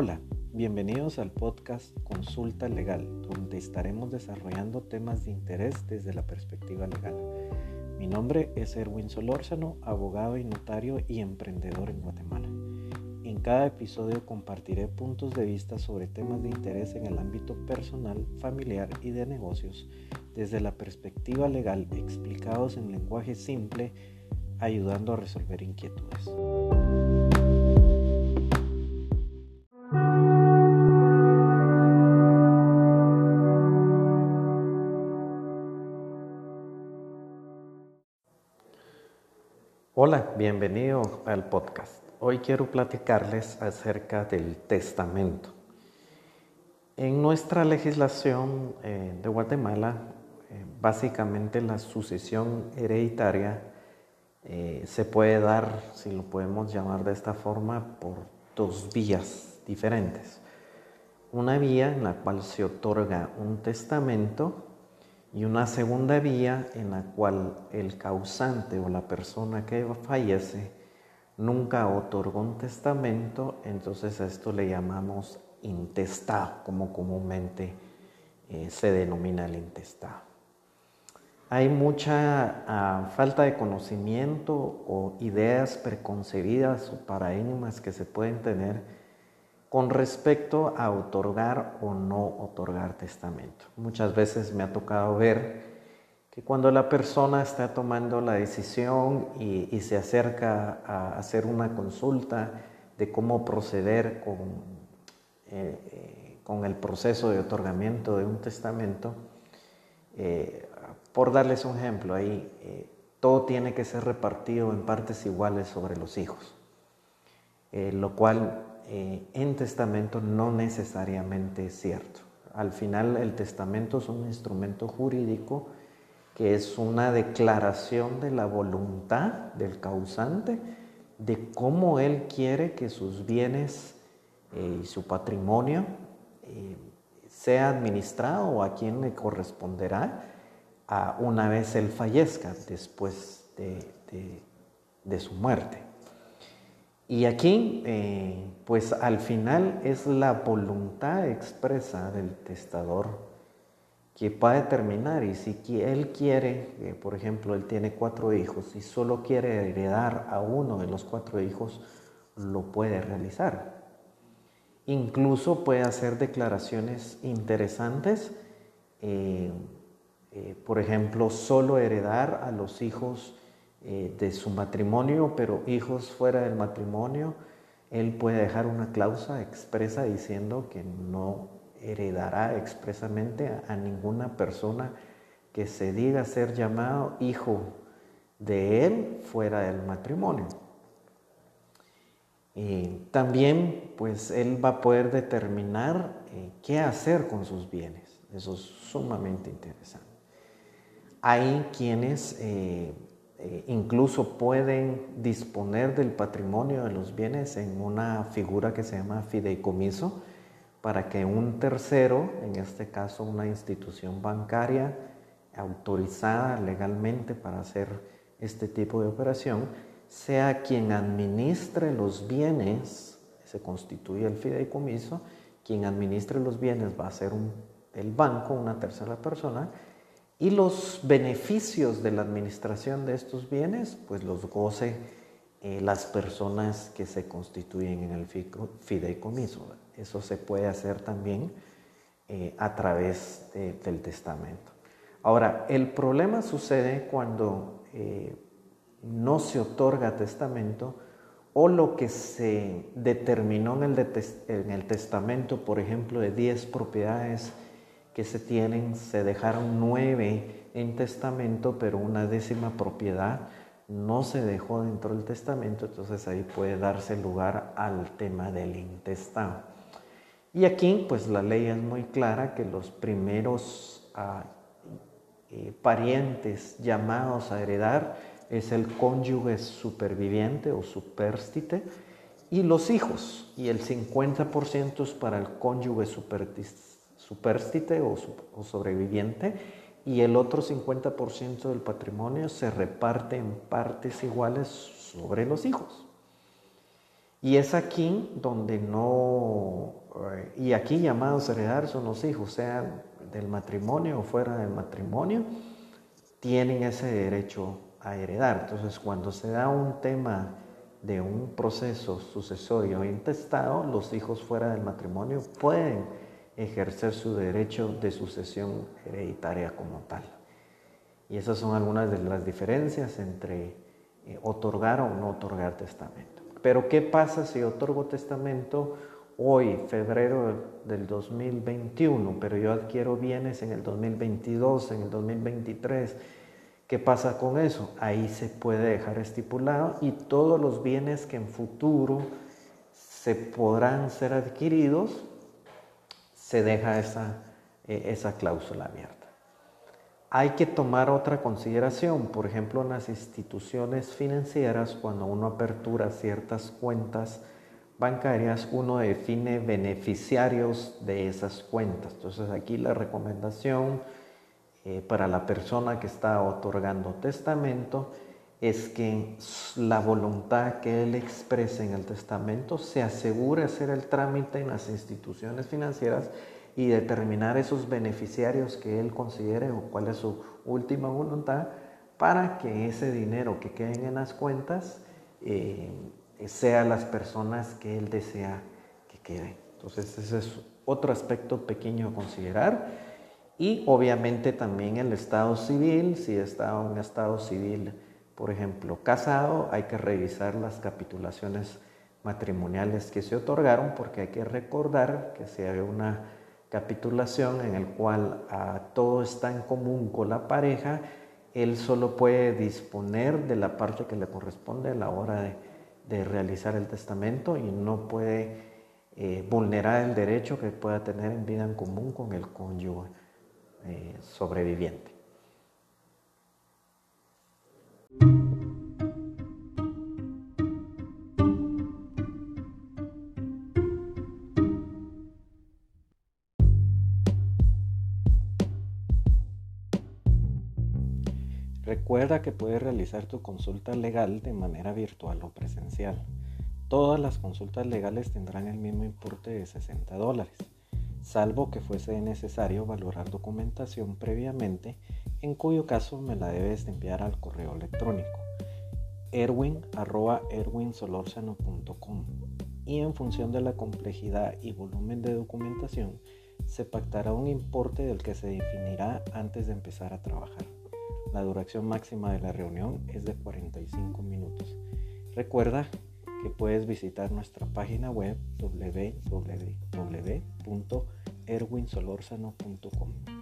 Hola, bienvenidos al podcast Consulta Legal, donde estaremos desarrollando temas de interés desde la perspectiva legal. Mi nombre es Erwin Solórzano, abogado y notario y emprendedor en Guatemala. En cada episodio compartiré puntos de vista sobre temas de interés en el ámbito personal, familiar y de negocios desde la perspectiva legal explicados en lenguaje simple, ayudando a resolver inquietudes. Hola, bienvenido al podcast. Hoy quiero platicarles acerca del testamento. En nuestra legislación eh, de Guatemala, eh, básicamente la sucesión hereditaria eh, se puede dar, si lo podemos llamar de esta forma, por dos vías diferentes. Una vía en la cual se otorga un testamento y una segunda vía en la cual el causante o la persona que fallece nunca otorgó un testamento, entonces a esto le llamamos intestado, como comúnmente eh, se denomina el intestado. Hay mucha ah, falta de conocimiento o ideas preconcebidas o paradigmas que se pueden tener con respecto a otorgar o no otorgar testamento. Muchas veces me ha tocado ver que cuando la persona está tomando la decisión y, se acerca a hacer una consulta de cómo proceder con, eh, eh, con el proceso de otorgamiento de un testamento, eh, por darles un ejemplo, ahí todo tiene que ser repartido en partes iguales sobre los hijos, lo cual eh, en testamento no necesariamente es cierto. Al final el testamento es un instrumento jurídico que es una declaración de la voluntad del causante de cómo él quiere que sus bienes eh, y su patrimonio eh, sea administrado o a quién le corresponderá una vez él fallezca después de su muerte. Y aquí, eh, pues al final es la voluntad expresa del testador que va a determinar y si él quiere, eh, por ejemplo, él tiene cuatro hijos y solo quiere heredar a uno de los cuatro hijos, lo puede realizar. Incluso puede hacer declaraciones interesantes, eh, por ejemplo, solo heredar a los hijos eh, de su matrimonio, pero hijos fuera del matrimonio, él puede dejar una cláusula expresa diciendo que no heredará expresamente a, ninguna persona que se diga ser llamado hijo de él fuera del matrimonio. Y también, pues, él va a poder determinar eh, qué hacer con sus bienes. Eso es sumamente interesante. Hay quienes eh, eh, incluso pueden disponer del patrimonio de los bienes en una figura que se llama fideicomiso para que un tercero, en este caso una institución bancaria autorizada legalmente para hacer este tipo de operación, sea quien administre los bienes, se constituye el fideicomiso, quien administre los bienes va a ser el banco, una tercera persona, y los beneficios de la administración de estos bienes, pues los goce eh, las personas que se constituyen en el fideicomiso. Eso se puede hacer también eh, a través del testamento. Ahora, el problema sucede cuando eh, no se otorga testamento o lo que se determinó en el, en el testamento, por ejemplo, de 10 propiedades, que se tienen, se dejaron nueve en testamento, pero una décima propiedad no se dejó dentro del testamento, entonces ahí puede darse lugar al tema del intestado. Y aquí, pues la ley es muy clara que los primeros ah, eh, parientes llamados a heredar es el cónyuge superviviente o superstite y los hijos, y el 50% es para el cónyuge superstite superstite o, sobreviviente y el otro 50% del patrimonio se reparte en partes iguales sobre los hijos. Y es aquí donde no, eh, y aquí llamados a heredar son los hijos, sean del matrimonio o fuera del matrimonio, tienen ese derecho a heredar. Entonces, cuando se da un tema de un proceso sucesorio intestado, los hijos fuera del matrimonio pueden ejercer su derecho de sucesión hereditaria como tal. Y esas son algunas de las diferencias entre eh, otorgar o no otorgar testamento. Pero ¿qué pasa si otorgo testamento hoy, febrero del 2021, pero yo adquiero bienes en el 2022, en el 2023? ¿Qué pasa con eso? Ahí se puede dejar estipulado y todos los bienes que en futuro se podrán ser adquiridos, se deja esa, eh, esa cláusula abierta. Hay que tomar otra consideración, por ejemplo, en las instituciones financieras, cuando uno apertura ciertas cuentas bancarias, uno define beneficiarios de esas cuentas. Entonces aquí la recomendación eh, para la persona que está otorgando testamento es que la voluntad que él exprese en el testamento se asegure hacer el trámite en las instituciones financieras y determinar esos beneficiarios que él considere o cuál es su última voluntad para que ese dinero que quede en las cuentas eh, sea las personas que él desea que queden. Entonces ese es otro aspecto pequeño a considerar. Y obviamente también el estado civil, si está un estado civil, por ejemplo, casado, hay que revisar las capitulaciones matrimoniales que se otorgaron porque hay que recordar que si hay una capitulación en el cual todo está en común con la pareja, él solo puede disponer de la parte que le corresponde a la hora de, realizar el testamento y no puede eh, vulnerar el derecho que pueda tener en vida en común con el cónyuge. Eh, sobreviviente. Recuerda que puedes realizar tu consulta legal de manera virtual o presencial. Todas las consultas legales tendrán el mismo importe de 60 dólares salvo que fuese necesario valorar documentación previamente, en cuyo caso me la debes enviar al correo electrónico erwin.erwinsolorzano.com y en función de la complejidad y volumen de documentación se pactará un importe del que se definirá antes de empezar a trabajar. La duración máxima de la reunión es de 45 minutos. Recuerda que puedes visitar nuestra página web www.erwinsolorzano.com.